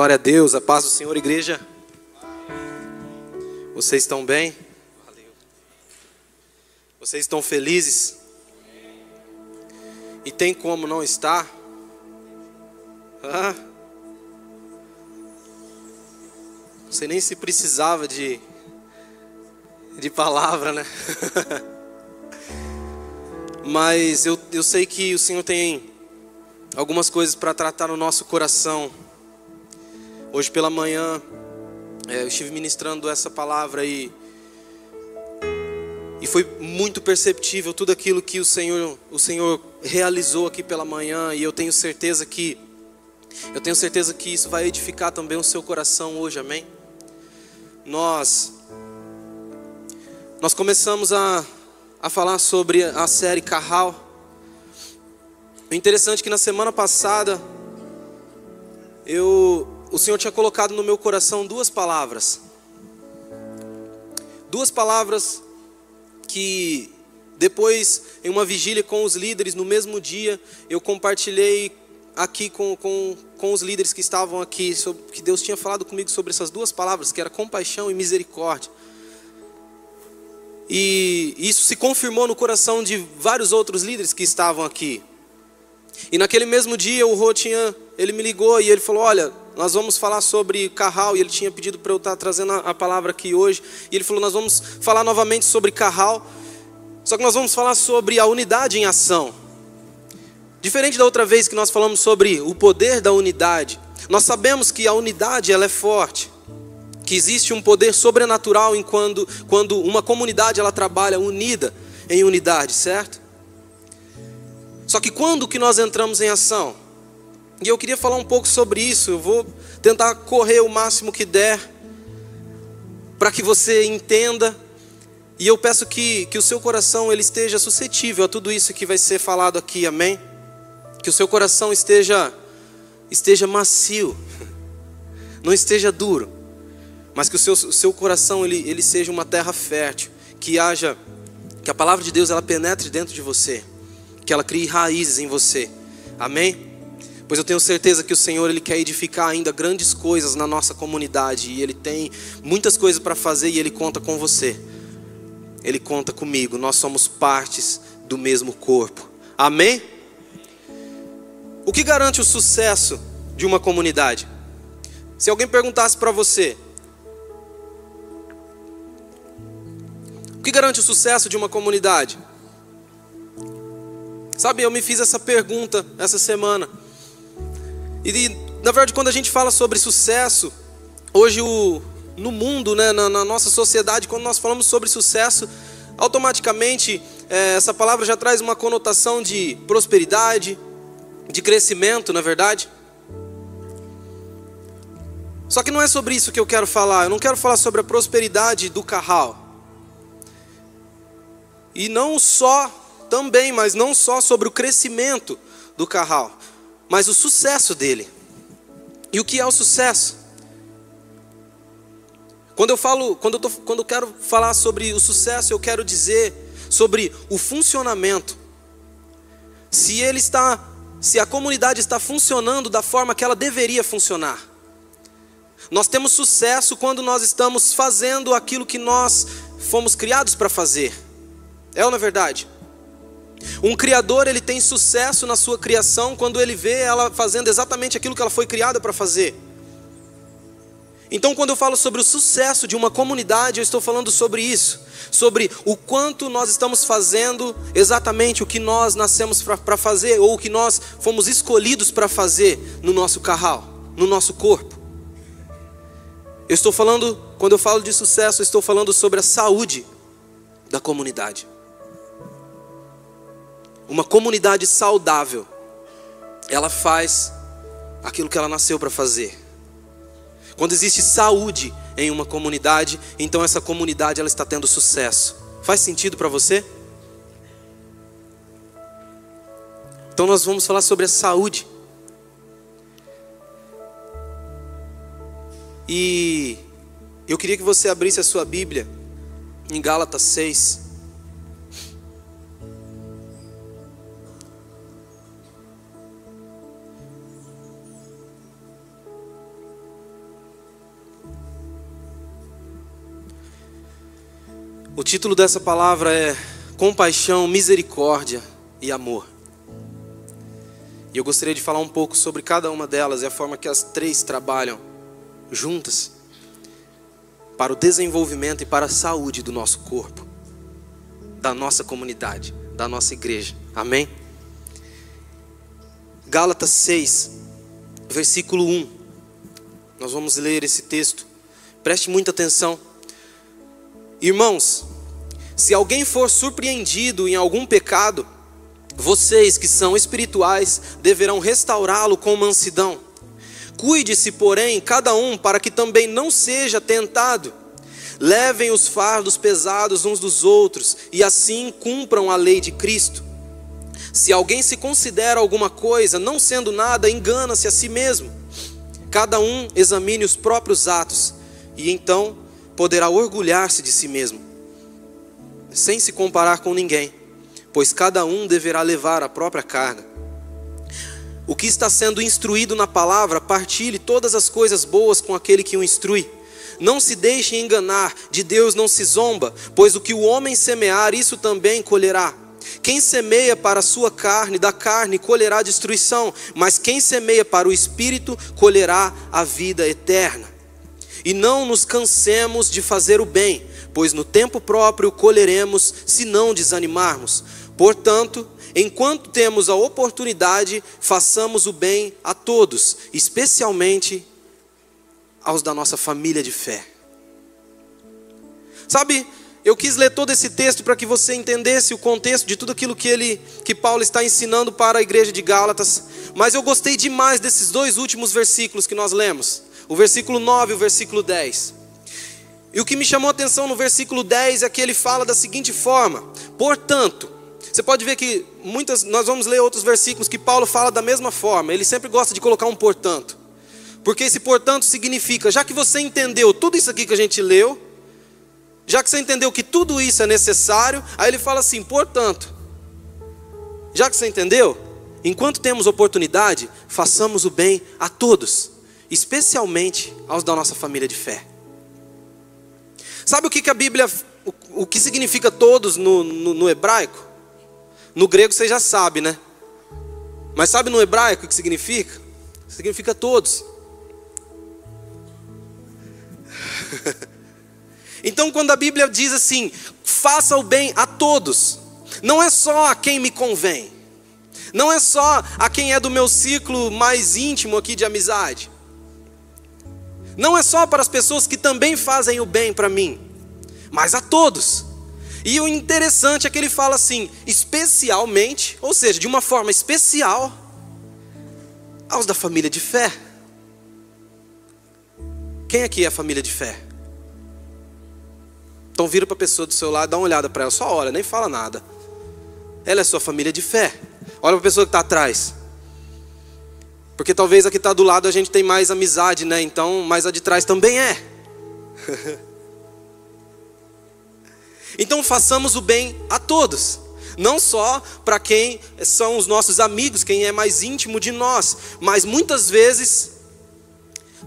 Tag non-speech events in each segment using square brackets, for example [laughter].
Glória a Deus, a paz do Senhor, igreja. Vocês estão bem? Vocês estão felizes? E tem como não estar? Não sei nem se precisava de, de palavra, né? [laughs] Mas eu, eu sei que o Senhor tem algumas coisas para tratar no nosso coração. Hoje pela manhã é, eu estive ministrando essa palavra e e foi muito perceptível tudo aquilo que o Senhor o Senhor realizou aqui pela manhã e eu tenho certeza que eu tenho certeza que isso vai edificar também o seu coração hoje, amém? Nós nós começamos a, a falar sobre a série Carral. O interessante é que na semana passada eu o Senhor tinha colocado no meu coração duas palavras. Duas palavras que depois, em uma vigília com os líderes, no mesmo dia, eu compartilhei aqui com, com, com os líderes que estavam aqui, sobre, que Deus tinha falado comigo sobre essas duas palavras, que era compaixão e misericórdia. E isso se confirmou no coração de vários outros líderes que estavam aqui. E naquele mesmo dia o Rô tinha, ele me ligou e ele falou: Olha, nós vamos falar sobre Carral. E ele tinha pedido para eu estar trazendo a palavra aqui hoje. E ele falou: Nós vamos falar novamente sobre Carral. Só que nós vamos falar sobre a unidade em ação. Diferente da outra vez que nós falamos sobre o poder da unidade, nós sabemos que a unidade ela é forte, que existe um poder sobrenatural em quando, quando uma comunidade ela trabalha unida em unidade, certo? Só que quando que nós entramos em ação? E eu queria falar um pouco sobre isso. Eu vou tentar correr o máximo que der para que você entenda. E eu peço que, que o seu coração ele esteja suscetível a tudo isso que vai ser falado aqui, amém? Que o seu coração esteja esteja macio, [laughs] não esteja duro, mas que o seu, o seu coração ele, ele seja uma terra fértil, que haja, que a palavra de Deus ela penetre dentro de você que ela crie raízes em você. Amém? Pois eu tenho certeza que o Senhor ele quer edificar ainda grandes coisas na nossa comunidade e ele tem muitas coisas para fazer e ele conta com você. Ele conta comigo. Nós somos partes do mesmo corpo. Amém? O que garante o sucesso de uma comunidade? Se alguém perguntasse para você, o que garante o sucesso de uma comunidade? Sabe, eu me fiz essa pergunta essa semana. E na verdade, quando a gente fala sobre sucesso, hoje o, no mundo, né, na, na nossa sociedade, quando nós falamos sobre sucesso, automaticamente é, essa palavra já traz uma conotação de prosperidade, de crescimento, na verdade. Só que não é sobre isso que eu quero falar. Eu não quero falar sobre a prosperidade do carral. E não só também, mas não só sobre o crescimento do carral, mas o sucesso dele. E o que é o sucesso? Quando eu falo, quando eu, tô, quando eu quero falar sobre o sucesso, eu quero dizer sobre o funcionamento. Se ele está, se a comunidade está funcionando da forma que ela deveria funcionar. Nós temos sucesso quando nós estamos fazendo aquilo que nós fomos criados para fazer. É ou não é verdade? Um criador, ele tem sucesso na sua criação quando ele vê ela fazendo exatamente aquilo que ela foi criada para fazer. Então, quando eu falo sobre o sucesso de uma comunidade, eu estou falando sobre isso, sobre o quanto nós estamos fazendo exatamente o que nós nascemos para fazer ou o que nós fomos escolhidos para fazer no nosso carral, no nosso corpo. Eu estou falando, quando eu falo de sucesso, eu estou falando sobre a saúde da comunidade. Uma comunidade saudável, ela faz aquilo que ela nasceu para fazer. Quando existe saúde em uma comunidade, então essa comunidade ela está tendo sucesso. Faz sentido para você? Então nós vamos falar sobre a saúde. E eu queria que você abrisse a sua Bíblia em Gálatas 6. O título dessa palavra é Compaixão, Misericórdia e Amor. E eu gostaria de falar um pouco sobre cada uma delas e a forma que as três trabalham juntas para o desenvolvimento e para a saúde do nosso corpo, da nossa comunidade, da nossa igreja. Amém? Gálatas 6, versículo 1. Nós vamos ler esse texto. Preste muita atenção. Irmãos, se alguém for surpreendido em algum pecado, vocês que são espirituais deverão restaurá-lo com mansidão. Cuide-se, porém, cada um para que também não seja tentado. Levem os fardos pesados uns dos outros e assim cumpram a lei de Cristo. Se alguém se considera alguma coisa, não sendo nada, engana-se a si mesmo. Cada um examine os próprios atos e então poderá orgulhar-se de si mesmo, sem se comparar com ninguém, pois cada um deverá levar a própria carga. O que está sendo instruído na palavra, partilhe todas as coisas boas com aquele que o instrui. Não se deixe enganar, de Deus não se zomba, pois o que o homem semear, isso também colherá. Quem semeia para a sua carne, da carne colherá destruição, mas quem semeia para o espírito, colherá a vida eterna. E não nos cansemos de fazer o bem, pois no tempo próprio colheremos se não desanimarmos. Portanto, enquanto temos a oportunidade, façamos o bem a todos, especialmente aos da nossa família de fé. Sabe, eu quis ler todo esse texto para que você entendesse o contexto de tudo aquilo que ele que Paulo está ensinando para a igreja de Gálatas, mas eu gostei demais desses dois últimos versículos que nós lemos o versículo 9 e o versículo 10. E o que me chamou a atenção no versículo 10 é que ele fala da seguinte forma: portanto, você pode ver que muitas, nós vamos ler outros versículos que Paulo fala da mesma forma, ele sempre gosta de colocar um portanto, porque esse portanto significa, já que você entendeu tudo isso aqui que a gente leu, já que você entendeu que tudo isso é necessário, aí ele fala assim: portanto, já que você entendeu, enquanto temos oportunidade, façamos o bem a todos especialmente aos da nossa família de fé. Sabe o que, que a Bíblia, o, o que significa todos no, no, no hebraico? No grego você já sabe, né? Mas sabe no hebraico o que significa? Significa todos. [laughs] então, quando a Bíblia diz assim, faça o bem a todos, não é só a quem me convém, não é só a quem é do meu ciclo mais íntimo aqui de amizade, não é só para as pessoas que também fazem o bem para mim, mas a todos. E o interessante é que ele fala assim, especialmente, ou seja, de uma forma especial, aos da família de fé. Quem aqui é a família de fé? Então vira para a pessoa do seu lado, dá uma olhada para ela, só olha, nem fala nada. Ela é sua família de fé. Olha para a pessoa que está atrás. Porque talvez a que está do lado a gente tem mais amizade, né? Então, mas a de trás também é. [laughs] então façamos o bem a todos. Não só para quem são os nossos amigos, quem é mais íntimo de nós, mas muitas vezes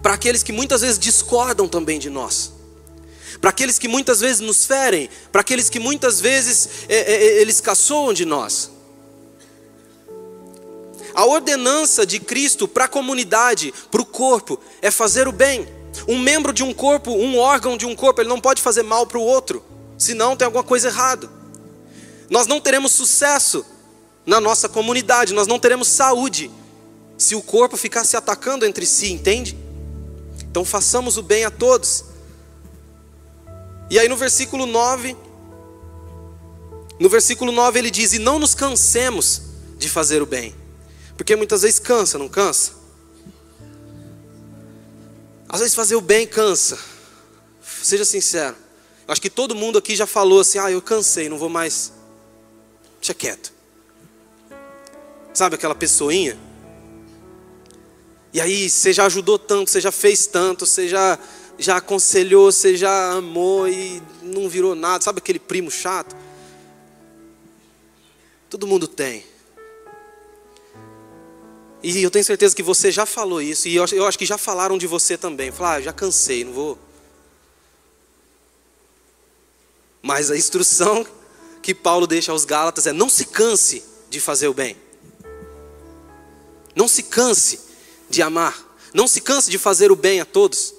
para aqueles que muitas vezes discordam também de nós para aqueles que muitas vezes nos ferem, para aqueles que muitas vezes é, é, eles caçoam de nós. A ordenança de Cristo para a comunidade, para o corpo, é fazer o bem. Um membro de um corpo, um órgão de um corpo, ele não pode fazer mal para o outro, senão tem alguma coisa errada. Nós não teremos sucesso na nossa comunidade, nós não teremos saúde se o corpo ficar se atacando entre si, entende? Então façamos o bem a todos. E aí no versículo 9, no versículo 9 ele diz: E não nos cansemos de fazer o bem. Porque muitas vezes cansa, não cansa? Às vezes fazer o bem cansa. Seja sincero. Acho que todo mundo aqui já falou assim: ah, eu cansei, não vou mais. Deixa quieto. Sabe aquela pessoinha? E aí você já ajudou tanto, você já fez tanto, você já, já aconselhou, você já amou e não virou nada. Sabe aquele primo chato? Todo mundo tem. E eu tenho certeza que você já falou isso, e eu acho, que já falaram de você também. Falar, ah, já cansei, não vou. Mas a instrução que Paulo deixa aos Gálatas é: não se canse de fazer o bem. Não se canse de amar. Não se canse de fazer o bem a todos.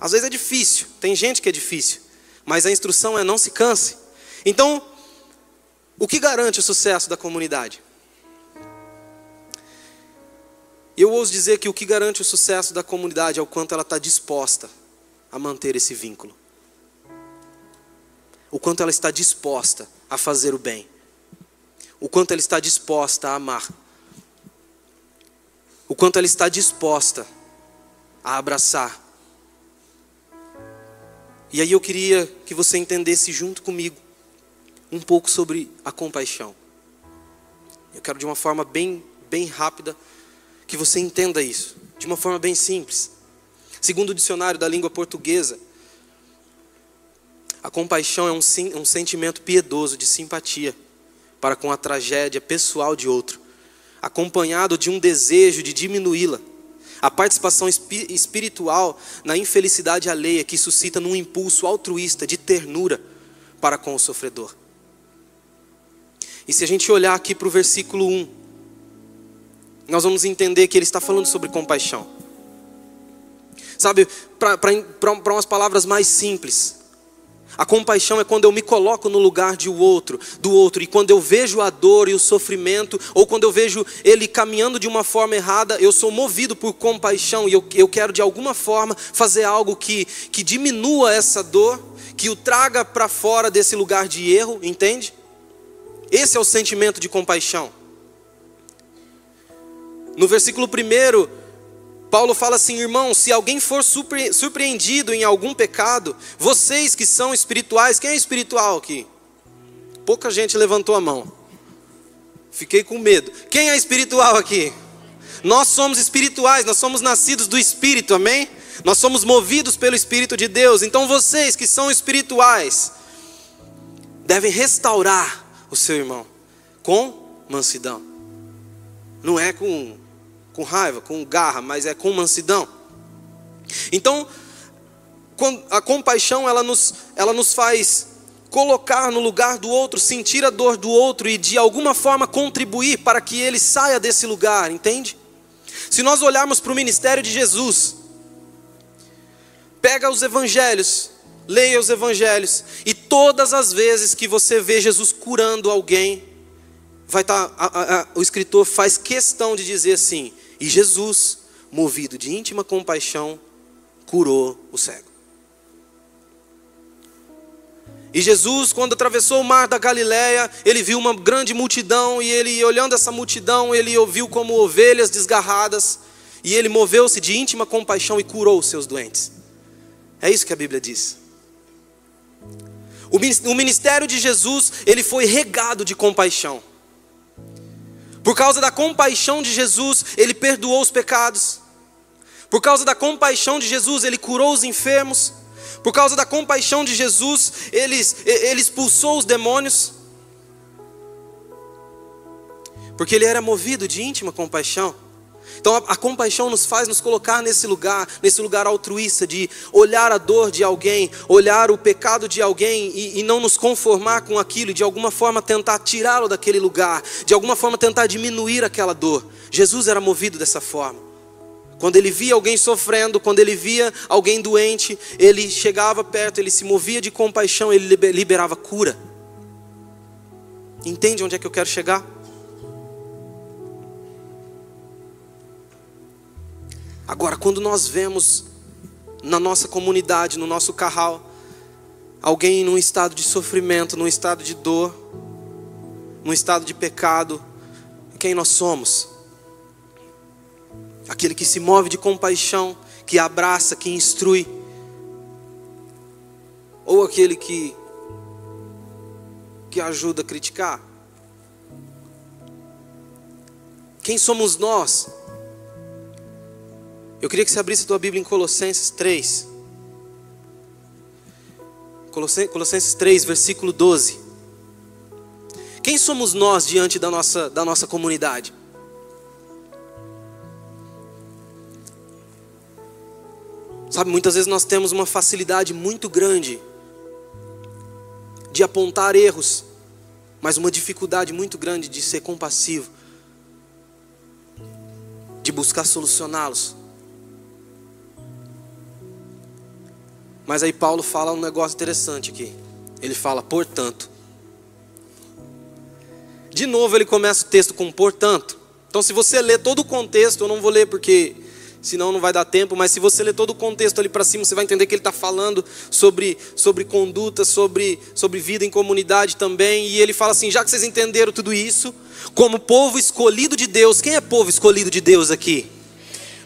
Às vezes é difícil, tem gente que é difícil, mas a instrução é não se canse. Então, o que garante o sucesso da comunidade? Eu ouso dizer que o que garante o sucesso da comunidade é o quanto ela está disposta a manter esse vínculo. O quanto ela está disposta a fazer o bem. O quanto ela está disposta a amar. O quanto ela está disposta a abraçar. E aí eu queria que você entendesse junto comigo um pouco sobre a compaixão. Eu quero de uma forma bem, bem rápida que você entenda isso, de uma forma bem simples. Segundo o dicionário da língua portuguesa, a compaixão é um, um sentimento piedoso de simpatia para com a tragédia pessoal de outro, acompanhado de um desejo de diminuí-la. A participação espiritual na infelicidade alheia que suscita num impulso altruísta de ternura para com o sofredor. E se a gente olhar aqui para o versículo 1, nós vamos entender que ele está falando sobre compaixão. Sabe, para umas palavras mais simples, a compaixão é quando eu me coloco no lugar de outro, do outro, e quando eu vejo a dor e o sofrimento, ou quando eu vejo ele caminhando de uma forma errada, eu sou movido por compaixão e eu, eu quero de alguma forma fazer algo que, que diminua essa dor, que o traga para fora desse lugar de erro, entende? Esse é o sentimento de compaixão. No versículo 1, Paulo fala assim: irmão, se alguém for surpreendido em algum pecado, vocês que são espirituais, quem é espiritual aqui? Pouca gente levantou a mão. Fiquei com medo. Quem é espiritual aqui? Nós somos espirituais, nós somos nascidos do Espírito, amém? Nós somos movidos pelo Espírito de Deus. Então vocês que são espirituais devem restaurar o seu irmão com mansidão. Não é com, com raiva, com garra, mas é com mansidão. Então, a compaixão ela nos, ela nos faz colocar no lugar do outro, sentir a dor do outro e de alguma forma contribuir para que ele saia desse lugar, entende? Se nós olharmos para o ministério de Jesus, pega os evangelhos, leia os evangelhos, e todas as vezes que você vê Jesus curando alguém, vai estar, tá, o escritor faz questão de dizer assim: e Jesus, movido de íntima compaixão, curou o cego. E Jesus, quando atravessou o mar da Galiléia, ele viu uma grande multidão e ele, olhando essa multidão, ele ouviu como ovelhas desgarradas e ele moveu-se de íntima compaixão e curou os seus doentes. É isso que a Bíblia diz. O ministério de Jesus, ele foi regado de compaixão. Por causa da compaixão de Jesus, ele perdoou os pecados. Por causa da compaixão de Jesus, ele curou os enfermos. Por causa da compaixão de Jesus, ele, ele expulsou os demônios. Porque ele era movido de íntima compaixão. Então a, a, compaixão nos faz nos colocar nesse lugar, nesse lugar altruísta de olhar a dor de alguém, olhar o pecado de alguém e, e não nos conformar com aquilo, e de alguma forma tentar tirá-lo daquele lugar, de alguma forma tentar diminuir aquela dor. Jesus era movido dessa forma. Quando ele via alguém sofrendo, quando ele via alguém doente, ele chegava perto, ele se movia de compaixão, ele liberava cura. Entende onde é que eu quero chegar? Agora, quando nós vemos na nossa comunidade, no nosso carral, alguém num estado de sofrimento, num estado de dor, num estado de pecado, quem nós somos? Aquele que se move de compaixão, que abraça, que instrui, ou aquele que que ajuda a criticar? Quem somos nós? Eu queria que você abrisse a tua Bíblia em Colossenses 3. Colossenses 3, versículo 12. Quem somos nós diante da nossa, da nossa comunidade? Sabe, muitas vezes nós temos uma facilidade muito grande de apontar erros, mas uma dificuldade muito grande de ser compassivo, de buscar solucioná-los. Mas aí Paulo fala um negócio interessante aqui. Ele fala, portanto. De novo ele começa o texto com portanto. Então se você ler todo o contexto, eu não vou ler porque senão não vai dar tempo, mas se você ler todo o contexto ali para cima, você vai entender que ele está falando sobre, sobre conduta, sobre, sobre vida em comunidade também. E ele fala assim: já que vocês entenderam tudo isso, como povo escolhido de Deus, quem é povo escolhido de Deus aqui?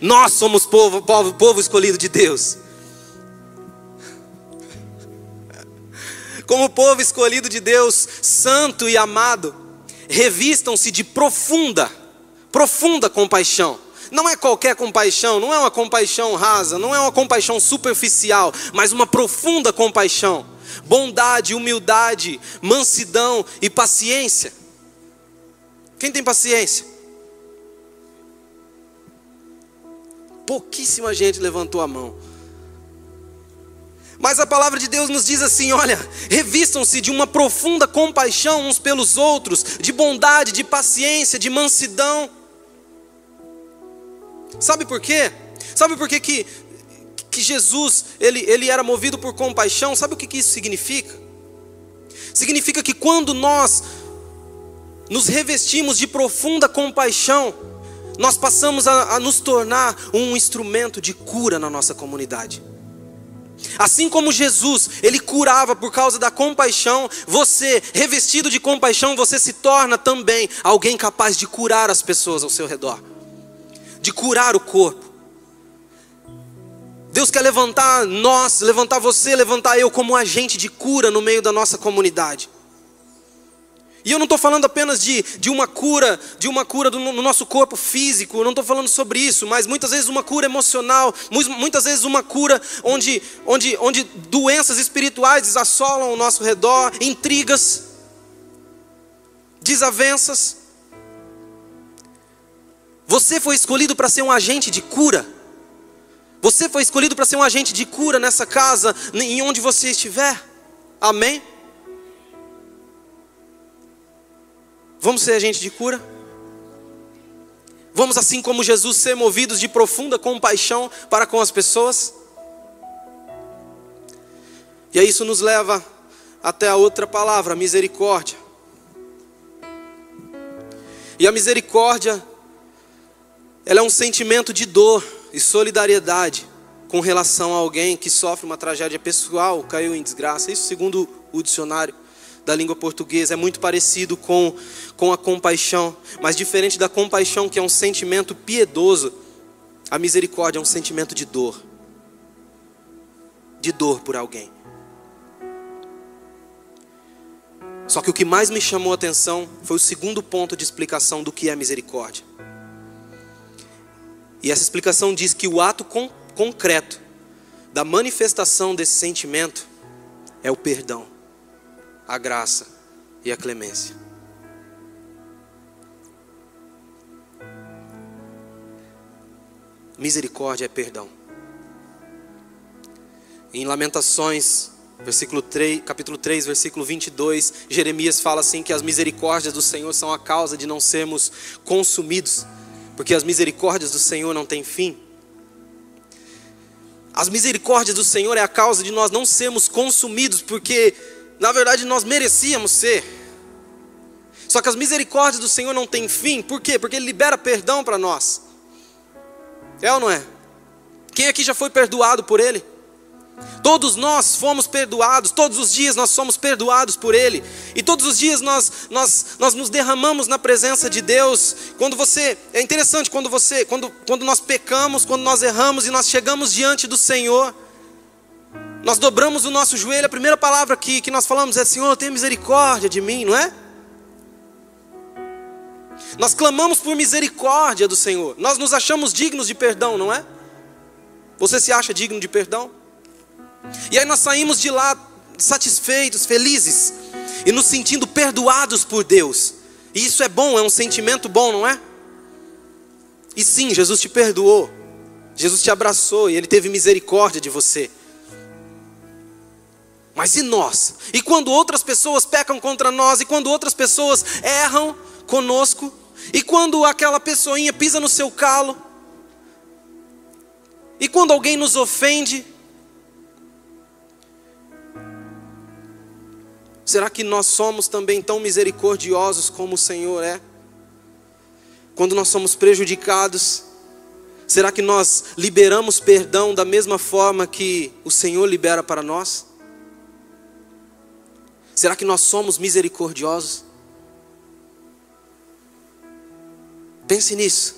Nós somos povo, povo, povo escolhido de Deus. Como povo escolhido de Deus, santo e amado, revistam-se de profunda, profunda compaixão não é qualquer compaixão, não é uma compaixão rasa, não é uma compaixão superficial, mas uma profunda compaixão. Bondade, humildade, mansidão e paciência. Quem tem paciência? Pouquíssima gente levantou a mão. Mas a palavra de Deus nos diz assim: olha, revistam-se de uma profunda compaixão uns pelos outros, de bondade, de paciência, de mansidão. Sabe por quê? Sabe por quê que, que Jesus ele, ele era movido por compaixão? Sabe o que, que isso significa? Significa que quando nós nos revestimos de profunda compaixão, nós passamos a, a nos tornar um instrumento de cura na nossa comunidade. Assim como Jesus, ele curava por causa da compaixão, você, revestido de compaixão, você se torna também alguém capaz de curar as pessoas ao seu redor de curar o corpo. Deus quer levantar nós, levantar você, levantar eu como agente de cura no meio da nossa comunidade. E eu não estou falando apenas de, de uma cura, de uma cura do, no nosso corpo físico, eu não estou falando sobre isso, mas muitas vezes uma cura emocional, muitas vezes uma cura onde, onde, onde doenças espirituais assolam ao nosso redor, intrigas, desavenças. Você foi escolhido para ser um agente de cura. Você foi escolhido para ser um agente de cura nessa casa, em onde você estiver. Amém? Vamos ser agente de cura? Vamos, assim como Jesus, ser movidos de profunda compaixão para com as pessoas? E aí isso nos leva até a outra palavra, misericórdia. E a misericórdia ela é um sentimento de dor e solidariedade com relação a alguém que sofre uma tragédia pessoal, caiu em desgraça. Isso segundo o dicionário da língua portuguesa é muito parecido com, com a compaixão, mas diferente da compaixão, que é um sentimento piedoso, a misericórdia é um sentimento de dor. De dor por alguém. Só que o que mais me chamou a atenção foi o segundo ponto de explicação do que é misericórdia. E essa explicação diz que o ato con concreto da manifestação desse sentimento é o perdão, a graça e a clemência. Misericórdia é perdão. Em Lamentações, versículo 3, capítulo 3, versículo 22, Jeremias fala assim que as misericórdias do Senhor são a causa de não sermos consumidos porque as misericórdias do Senhor não têm fim. As misericórdias do Senhor é a causa de nós não sermos consumidos, porque na verdade nós merecíamos ser. Só que as misericórdias do Senhor não têm fim, por quê? Porque Ele libera perdão para nós. É ou não é? Quem aqui já foi perdoado por Ele? Todos nós fomos perdoados, todos os dias nós somos perdoados por Ele, e todos os dias nós, nós, nós nos derramamos na presença de Deus. Quando você, é interessante, quando você, quando, quando nós pecamos, quando nós erramos e nós chegamos diante do Senhor, nós dobramos o nosso joelho, a primeira palavra que, que nós falamos é: Senhor, tenha misericórdia de mim, não é? Nós clamamos por misericórdia do Senhor, nós nos achamos dignos de perdão, não é? Você se acha digno de perdão? E aí nós saímos de lá satisfeitos, felizes e nos sentindo perdoados por Deus. E isso é bom, é um sentimento bom, não é? E sim, Jesus te perdoou. Jesus te abraçou e ele teve misericórdia de você. Mas e nós? E quando outras pessoas pecam contra nós, e quando outras pessoas erram conosco, e quando aquela pessoinha pisa no seu calo, e quando alguém nos ofende, será que nós somos também tão misericordiosos como o Senhor é? Quando nós somos prejudicados, será que nós liberamos perdão da mesma forma que o Senhor libera para nós? Será que nós somos misericordiosos? Pense nisso.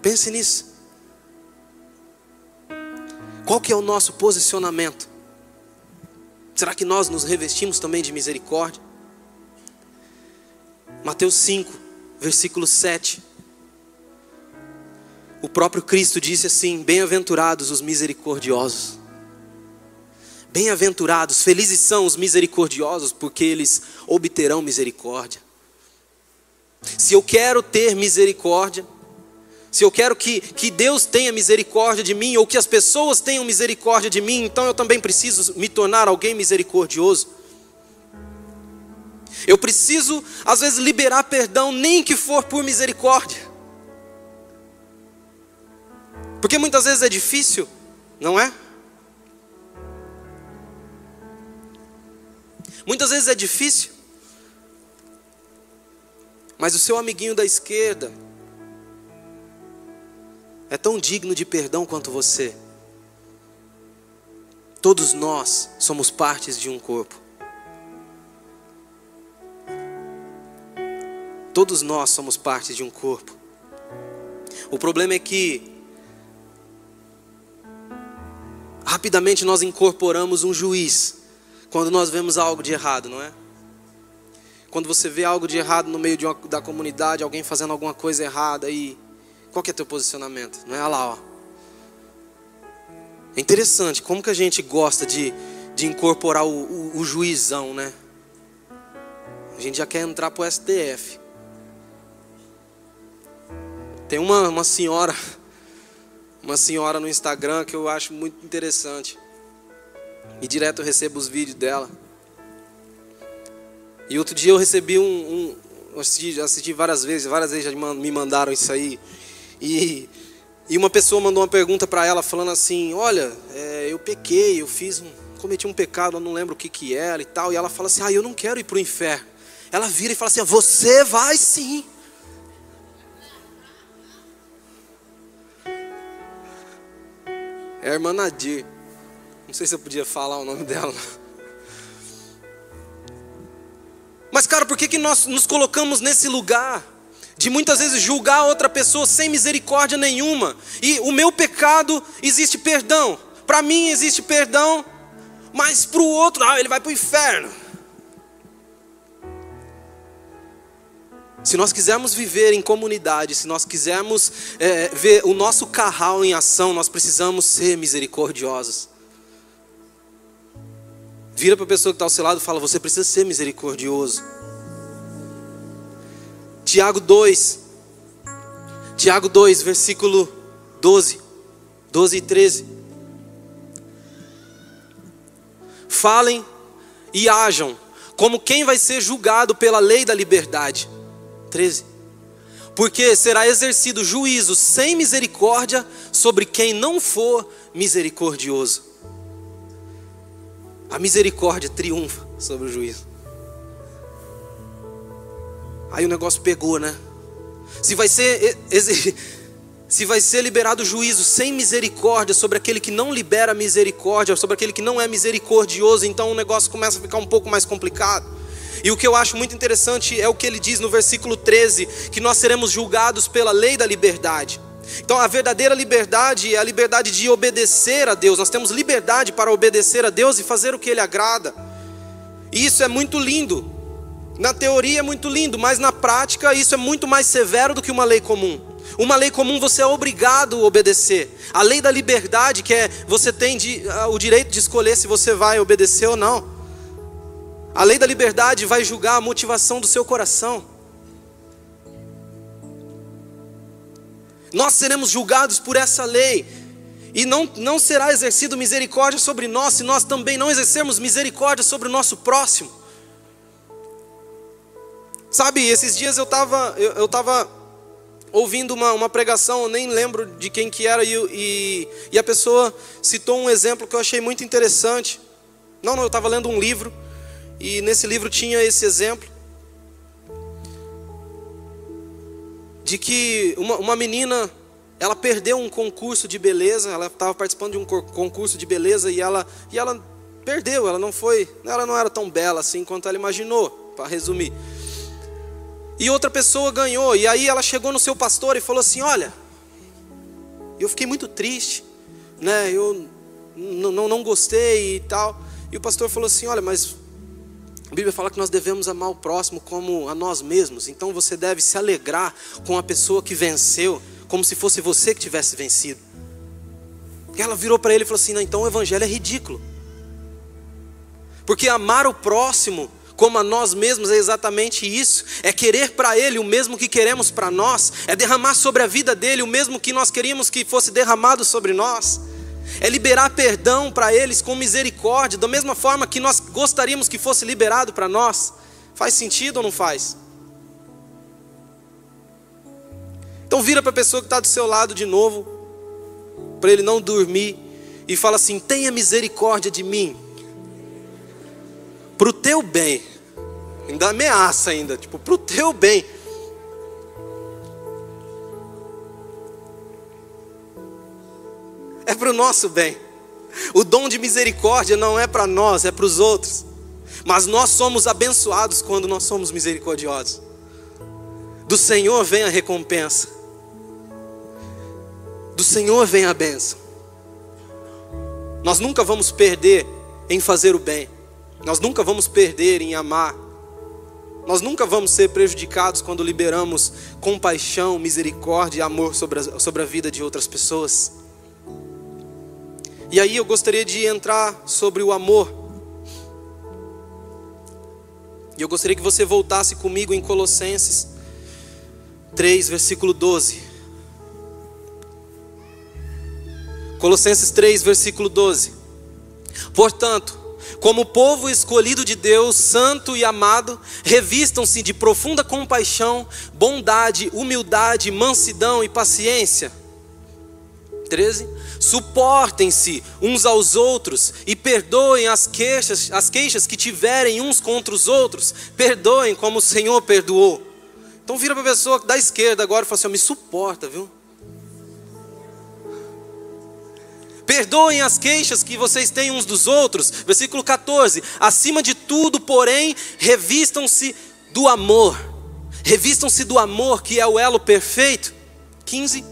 Pense nisso. Qual que é o nosso posicionamento? Será que nós nos revestimos também de misericórdia? Mateus 5, versículo 7. O próprio Cristo disse assim: Bem-aventurados os misericordiosos. Bem-aventurados, felizes são os misericordiosos, porque eles obterão misericórdia. Se eu quero ter misericórdia, se eu quero que, que Deus tenha misericórdia de mim, ou que as pessoas tenham misericórdia de mim, então eu também preciso me tornar alguém misericordioso. Eu preciso, às vezes, liberar perdão, nem que for por misericórdia. Porque muitas vezes é difícil, não é? Muitas vezes é difícil. Mas o seu amiguinho da esquerda é tão digno de perdão quanto você. Todos nós somos partes de um corpo. Todos nós somos partes de um corpo. O problema é que rapidamente nós incorporamos um juiz quando nós vemos algo de errado, não é? Quando você vê algo de errado no meio uma, da comunidade, alguém fazendo alguma coisa errada, aí qual que é teu posicionamento? Não é Olha lá, ó. É interessante como que a gente gosta de, de incorporar o, o, o juizão, né? A gente já quer entrar pro STF. Tem uma, uma senhora, [laughs] uma senhora no Instagram que eu acho muito interessante. E direto eu recebo os vídeos dela. E outro dia eu recebi um. um assisti, assisti, várias vezes, várias vezes já me mandaram isso aí. E, e uma pessoa mandou uma pergunta para ela falando assim: Olha, é, eu pequei, eu fiz um, cometi um pecado, eu não lembro o que, que era e tal. E ela fala assim: Ah, eu não quero ir para o inferno. Ela vira e fala assim: Você vai sim. É a irmã Nadir. Não sei se eu podia falar o nome dela. Mas, cara, por que, que nós nos colocamos nesse lugar? De muitas vezes julgar outra pessoa sem misericórdia nenhuma. E o meu pecado existe perdão. Para mim existe perdão. Mas para o outro, ah, ele vai para o inferno. Se nós quisermos viver em comunidade, se nós quisermos é, ver o nosso carral em ação, nós precisamos ser misericordiosos. Vira para a pessoa que está ao seu lado e fala: Você precisa ser misericordioso. Tiago 2, Tiago 2, versículo 12, 12 e 13. Falem e ajam como quem vai ser julgado pela lei da liberdade. 13. Porque será exercido juízo sem misericórdia sobre quem não for misericordioso. A misericórdia triunfa sobre o juízo. Aí o negócio pegou, né? Se vai ser [laughs] se vai ser liberado juízo sem misericórdia sobre aquele que não libera misericórdia, sobre aquele que não é misericordioso, então o negócio começa a ficar um pouco mais complicado. E o que eu acho muito interessante é o que ele diz no versículo 13, que nós seremos julgados pela lei da liberdade. Então a verdadeira liberdade é a liberdade de obedecer a Deus. Nós temos liberdade para obedecer a Deus e fazer o que Ele agrada. E isso é muito lindo. Na teoria é muito lindo, mas na prática isso é muito mais severo do que uma lei comum. Uma lei comum você é obrigado a obedecer. A lei da liberdade, que é você tem de, uh, o direito de escolher se você vai obedecer ou não. A lei da liberdade vai julgar a motivação do seu coração. Nós seremos julgados por essa lei. E não, não será exercido misericórdia sobre nós se nós também não exercermos misericórdia sobre o nosso próximo. Sabe, esses dias eu estava eu, eu tava ouvindo uma, uma pregação, eu nem lembro de quem que era, e, e, e a pessoa citou um exemplo que eu achei muito interessante. Não, não, eu estava lendo um livro, e nesse livro tinha esse exemplo. De que uma, uma menina, ela perdeu um concurso de beleza, ela estava participando de um concurso de beleza e ela, e ela perdeu, ela não foi, ela não era tão bela assim quanto ela imaginou, para resumir. E outra pessoa ganhou. E aí ela chegou no seu pastor e falou assim: Olha, eu fiquei muito triste, né? Eu não, não gostei e tal. E o pastor falou assim: Olha, mas a Bíblia fala que nós devemos amar o próximo como a nós mesmos. Então você deve se alegrar com a pessoa que venceu, como se fosse você que tivesse vencido. E ela virou para ele e falou assim: Não, então o evangelho é ridículo. Porque amar o próximo como a nós mesmos é exatamente isso: é querer para Ele o mesmo que queremos para nós, é derramar sobre a vida dele o mesmo que nós queríamos que fosse derramado sobre nós, é liberar perdão para eles com misericórdia, da mesma forma que nós gostaríamos que fosse liberado para nós. Faz sentido ou não faz? Então vira para a pessoa que está do seu lado de novo, para ele não dormir, e fala assim: tenha misericórdia de mim, para o teu bem. Ainda ameaça ainda, tipo, para o teu bem. É para o nosso bem. O dom de misericórdia não é para nós, é para os outros. Mas nós somos abençoados quando nós somos misericordiosos. Do Senhor vem a recompensa. Do Senhor vem a bênção. Nós nunca vamos perder em fazer o bem. Nós nunca vamos perder em amar nós nunca vamos ser prejudicados quando liberamos compaixão, misericórdia e amor sobre a, sobre a vida de outras pessoas. E aí eu gostaria de entrar sobre o amor. E eu gostaria que você voltasse comigo em Colossenses 3, versículo 12. Colossenses 3, versículo 12. Portanto, como povo escolhido de Deus, santo e amado, revistam-se de profunda compaixão, bondade, humildade, mansidão e paciência. 13. Suportem-se uns aos outros e perdoem as queixas, as queixas que tiverem uns contra os outros. Perdoem como o Senhor perdoou. Então vira para a pessoa da esquerda agora e fala assim: me suporta, viu? Perdoem as queixas que vocês têm uns dos outros. Versículo 14. Acima de tudo, porém, revistam-se do amor. Revistam-se do amor, que é o elo perfeito. 15.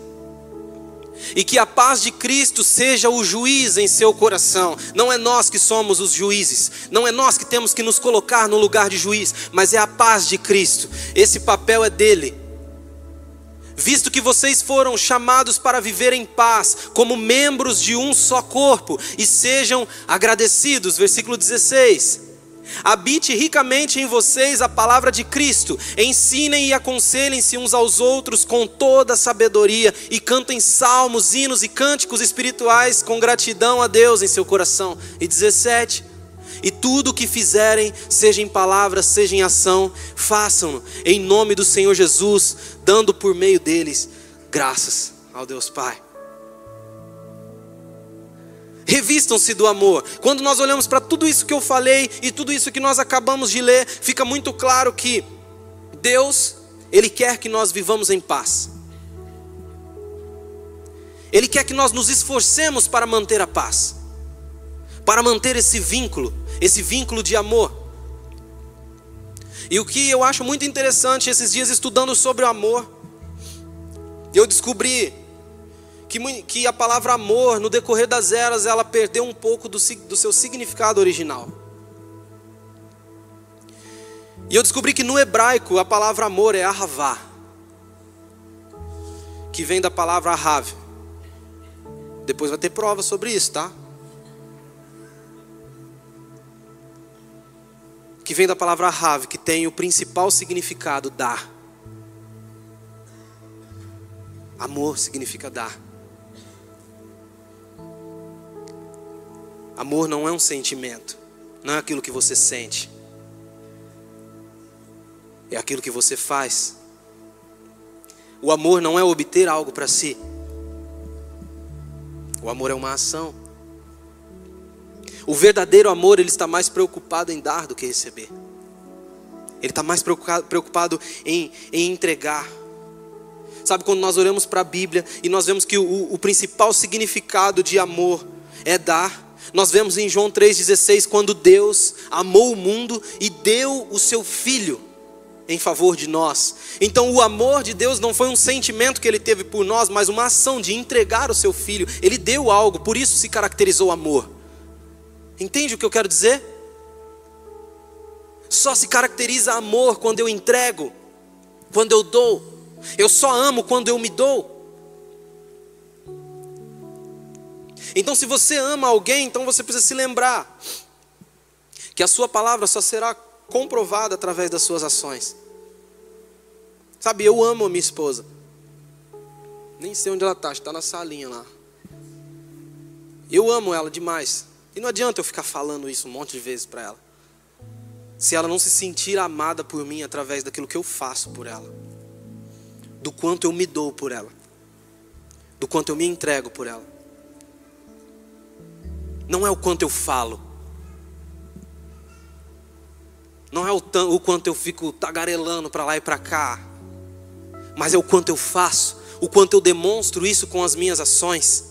E que a paz de Cristo seja o juiz em seu coração. Não é nós que somos os juízes, não é nós que temos que nos colocar no lugar de juiz, mas é a paz de Cristo. Esse papel é dele visto que vocês foram chamados para viver em paz, como membros de um só corpo, e sejam agradecidos. Versículo 16. Habite ricamente em vocês a palavra de Cristo, ensinem e aconselhem-se uns aos outros com toda sabedoria, e cantem salmos, hinos e cânticos espirituais com gratidão a Deus em seu coração. E 17 e tudo o que fizerem, seja em palavra, seja em ação, façam-no em nome do Senhor Jesus, dando por meio deles graças ao Deus Pai. Revistam-se do amor. Quando nós olhamos para tudo isso que eu falei e tudo isso que nós acabamos de ler, fica muito claro que Deus, Ele quer que nós vivamos em paz. Ele quer que nós nos esforcemos para manter a paz, para manter esse vínculo, esse vínculo de amor. E o que eu acho muito interessante esses dias estudando sobre o amor, eu descobri que, que a palavra amor, no decorrer das eras, ela perdeu um pouco do, do seu significado original. E eu descobri que no hebraico a palavra amor é ahavá, que vem da palavra ahav. Depois vai ter prova sobre isso, tá? que vem da palavra Rav, que tem o principal significado dar. Amor significa dar. Amor não é um sentimento, não é aquilo que você sente, é aquilo que você faz. O amor não é obter algo para si, o amor é uma ação. O verdadeiro amor, ele está mais preocupado em dar do que receber. Ele está mais preocupado em, em entregar. Sabe, quando nós olhamos para a Bíblia e nós vemos que o, o principal significado de amor é dar, nós vemos em João 3,16, quando Deus amou o mundo e deu o seu Filho em favor de nós. Então, o amor de Deus não foi um sentimento que ele teve por nós, mas uma ação de entregar o seu Filho. Ele deu algo, por isso se caracterizou amor. Entende o que eu quero dizer? Só se caracteriza amor quando eu entrego, quando eu dou. Eu só amo quando eu me dou. Então, se você ama alguém, então você precisa se lembrar que a sua palavra só será comprovada através das suas ações. Sabe, eu amo a minha esposa. Nem sei onde ela está, está na salinha lá. Eu amo ela demais. E não adianta eu ficar falando isso um monte de vezes para ela. Se ela não se sentir amada por mim através daquilo que eu faço por ela. Do quanto eu me dou por ela. Do quanto eu me entrego por ela. Não é o quanto eu falo. Não é o, o quanto eu fico tagarelando para lá e para cá. Mas é o quanto eu faço. O quanto eu demonstro isso com as minhas ações.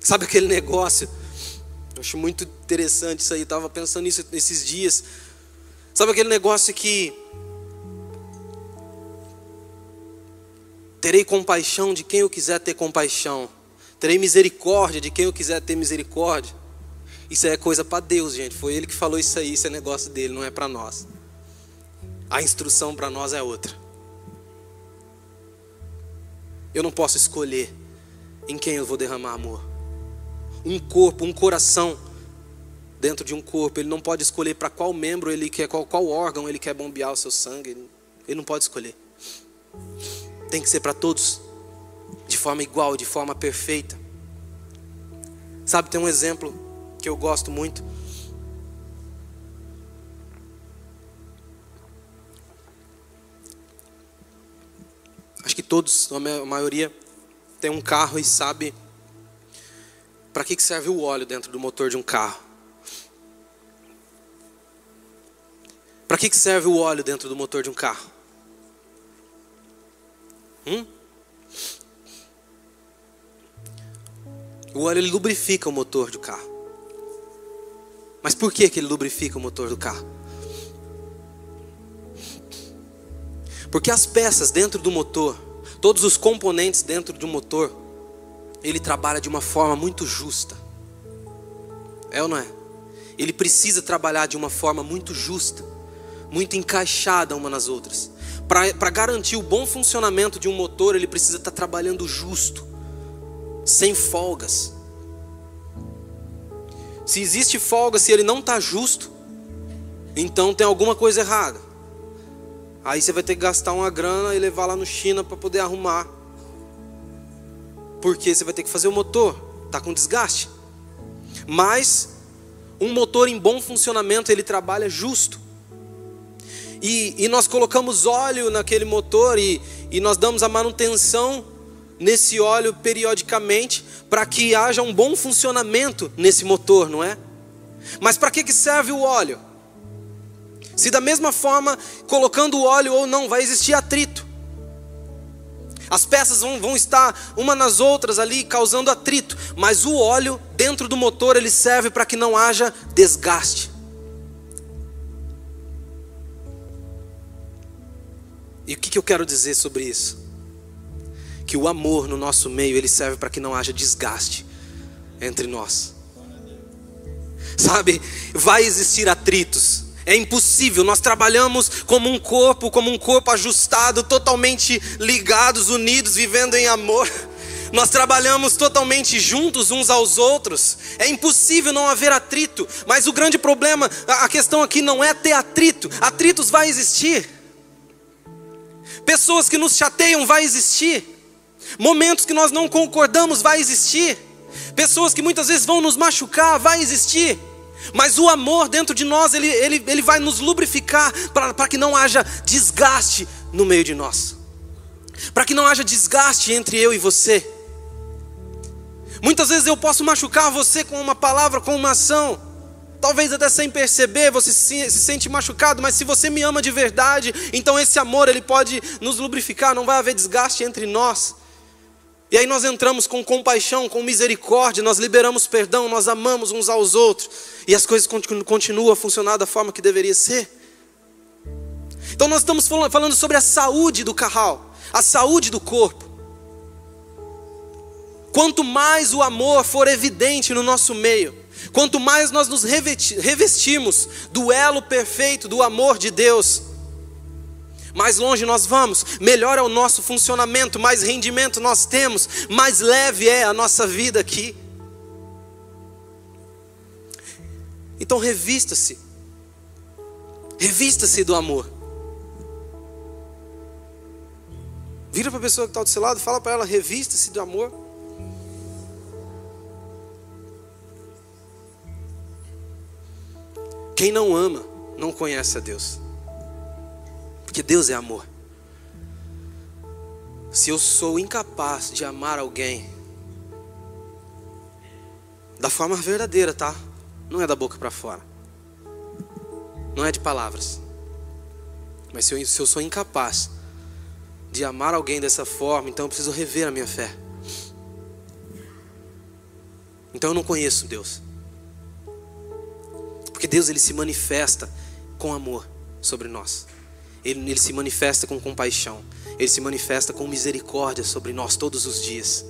Sabe aquele negócio? Eu acho muito interessante isso aí. Estava pensando nisso esses dias. Sabe aquele negócio que terei compaixão de quem eu quiser ter compaixão, terei misericórdia de quem eu quiser ter misericórdia. Isso é coisa para Deus, gente. Foi Ele que falou isso aí. Isso é negócio dele, não é para nós. A instrução para nós é outra. Eu não posso escolher em quem eu vou derramar amor um corpo, um coração dentro de um corpo. Ele não pode escolher para qual membro ele quer, qual, qual órgão ele quer bombear o seu sangue. Ele, não pode escolher. Tem que ser para todos, forma igual, de forma perfeita. Sabe, tem um exemplo que eu gosto muito. Acho que todos, a maioria, tem um carro e sabe para que serve o óleo dentro do motor de um carro? Para que serve o óleo dentro do motor de um carro? Hum? O óleo ele lubrifica o motor do carro. Mas por que, que ele lubrifica o motor do carro? Porque as peças dentro do motor, todos os componentes dentro de um motor, ele trabalha de uma forma muito justa. É ou não é? Ele precisa trabalhar de uma forma muito justa, muito encaixada uma nas outras. Para garantir o bom funcionamento de um motor, ele precisa estar tá trabalhando justo, sem folgas. Se existe folga, se ele não está justo, então tem alguma coisa errada. Aí você vai ter que gastar uma grana e levar lá no China para poder arrumar porque você vai ter que fazer o motor, está com desgaste. Mas um motor em bom funcionamento ele trabalha justo. E, e nós colocamos óleo naquele motor e, e nós damos a manutenção nesse óleo periodicamente para que haja um bom funcionamento nesse motor, não é? Mas para que, que serve o óleo? Se da mesma forma, colocando o óleo ou não, vai existir atrito. As peças vão, vão estar uma nas outras ali causando atrito, mas o óleo dentro do motor ele serve para que não haja desgaste. E o que, que eu quero dizer sobre isso? Que o amor no nosso meio ele serve para que não haja desgaste entre nós. Sabe, vai existir atritos, é impossível. Nós trabalhamos como um corpo, como um corpo ajustado, totalmente ligados, unidos, vivendo em amor. Nós trabalhamos totalmente juntos uns aos outros. É impossível não haver atrito. Mas o grande problema, a questão aqui não é ter atrito. Atritos vai existir. Pessoas que nos chateiam vai existir. Momentos que nós não concordamos vai existir. Pessoas que muitas vezes vão nos machucar, vai existir. Mas o amor dentro de nós, ele, ele, ele vai nos lubrificar para que não haja desgaste no meio de nós. Para que não haja desgaste entre eu e você. Muitas vezes eu posso machucar você com uma palavra, com uma ação. Talvez até sem perceber, você se, se sente machucado, mas se você me ama de verdade, então esse amor ele pode nos lubrificar, não vai haver desgaste entre nós. E aí nós entramos com compaixão, com misericórdia, nós liberamos perdão, nós amamos uns aos outros, e as coisas continuam a funcionar da forma que deveria ser. Então nós estamos falando sobre a saúde do carral, a saúde do corpo. Quanto mais o amor for evidente no nosso meio, quanto mais nós nos revestimos do elo perfeito do amor de Deus, mais longe nós vamos, melhor é o nosso funcionamento, mais rendimento nós temos, mais leve é a nossa vida aqui. Então revista-se, revista-se do amor. Vira para a pessoa que está do seu lado, fala para ela: revista-se do amor. Quem não ama, não conhece a Deus. Porque Deus é amor. Se eu sou incapaz de amar alguém da forma verdadeira, tá? Não é da boca para fora. Não é de palavras. Mas se eu, se eu sou incapaz de amar alguém dessa forma, então eu preciso rever a minha fé. Então eu não conheço Deus. Porque Deus ele se manifesta com amor sobre nós. Ele, ele se manifesta com compaixão. Ele se manifesta com misericórdia sobre nós todos os dias.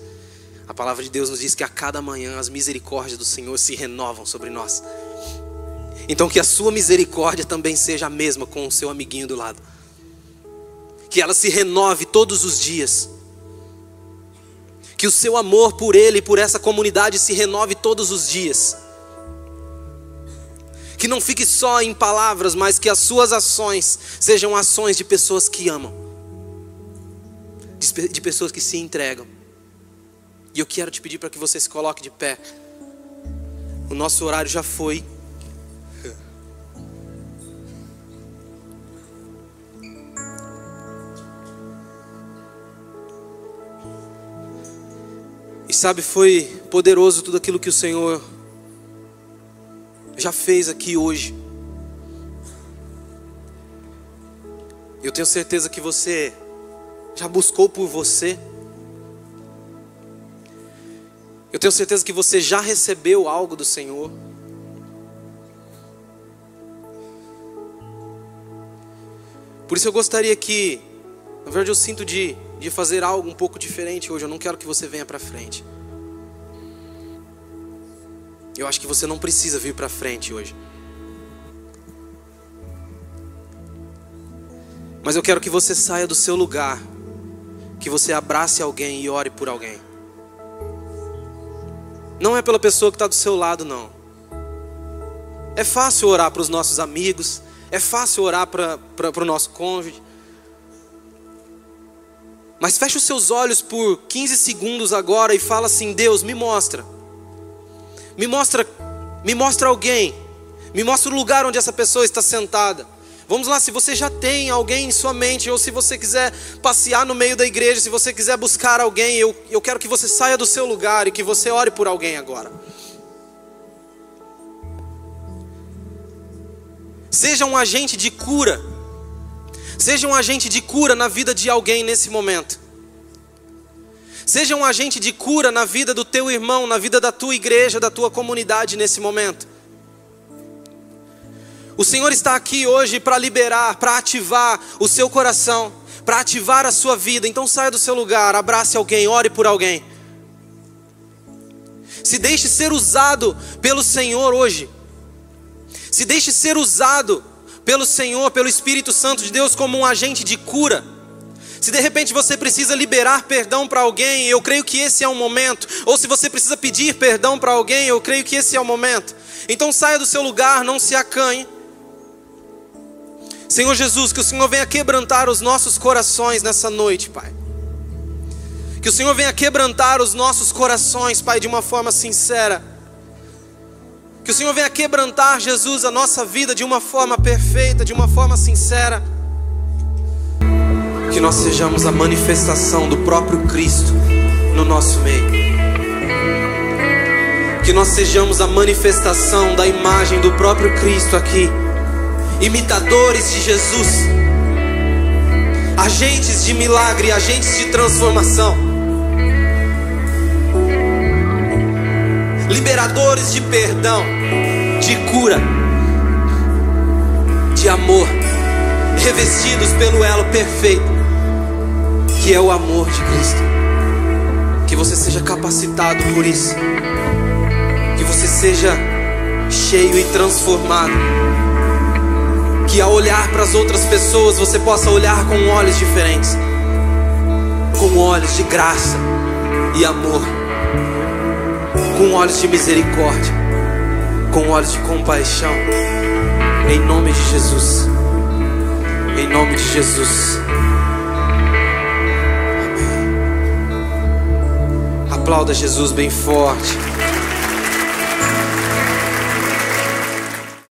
A palavra de Deus nos diz que a cada manhã as misericórdias do Senhor se renovam sobre nós. Então que a sua misericórdia também seja a mesma com o seu amiguinho do lado. Que ela se renove todos os dias. Que o seu amor por ele e por essa comunidade se renove todos os dias que não fique só em palavras, mas que as suas ações sejam ações de pessoas que amam, de pessoas que se entregam. E eu quero te pedir para que você se coloque de pé. O nosso horário já foi. E sabe, foi poderoso tudo aquilo que o Senhor já fez aqui hoje. Eu tenho certeza que você já buscou por você. Eu tenho certeza que você já recebeu algo do Senhor. Por isso eu gostaria que, na verdade, eu sinto de, de fazer algo um pouco diferente hoje. Eu não quero que você venha para frente. Eu acho que você não precisa vir para frente hoje. Mas eu quero que você saia do seu lugar, que você abrace alguém e ore por alguém. Não é pela pessoa que está do seu lado, não. É fácil orar para os nossos amigos, é fácil orar para o nosso cônjuge. Mas feche os seus olhos por 15 segundos agora e fala assim: Deus, me mostra. Me mostra, me mostra alguém. Me mostra o lugar onde essa pessoa está sentada. Vamos lá, se você já tem alguém em sua mente, ou se você quiser passear no meio da igreja, se você quiser buscar alguém, eu, eu quero que você saia do seu lugar e que você ore por alguém agora. Seja um agente de cura. Seja um agente de cura na vida de alguém nesse momento. Seja um agente de cura na vida do teu irmão, na vida da tua igreja, da tua comunidade nesse momento. O Senhor está aqui hoje para liberar, para ativar o seu coração, para ativar a sua vida. Então saia do seu lugar, abrace alguém, ore por alguém. Se deixe ser usado pelo Senhor hoje. Se deixe ser usado pelo Senhor, pelo Espírito Santo de Deus como um agente de cura se de repente você precisa liberar perdão para alguém, eu creio que esse é o momento. Ou se você precisa pedir perdão para alguém, eu creio que esse é o momento. Então saia do seu lugar, não se acanhe. Senhor Jesus, que o Senhor venha quebrantar os nossos corações nessa noite, Pai. Que o Senhor venha quebrantar os nossos corações, Pai, de uma forma sincera. Que o Senhor venha quebrantar, Jesus, a nossa vida de uma forma perfeita, de uma forma sincera. Que nós sejamos a manifestação do próprio Cristo no nosso meio. Que nós sejamos a manifestação da imagem do próprio Cristo aqui. Imitadores de Jesus. Agentes de milagre, agentes de transformação. Liberadores de perdão, de cura, de amor, revestidos pelo elo perfeito, que é o amor de Cristo. Que você seja capacitado por isso que você seja cheio e transformado. Que ao olhar para as outras pessoas você possa olhar com olhos diferentes com olhos de graça e amor, com olhos de misericórdia, com olhos de compaixão. Em nome de Jesus. Em nome de Jesus. Aplauda Jesus bem forte.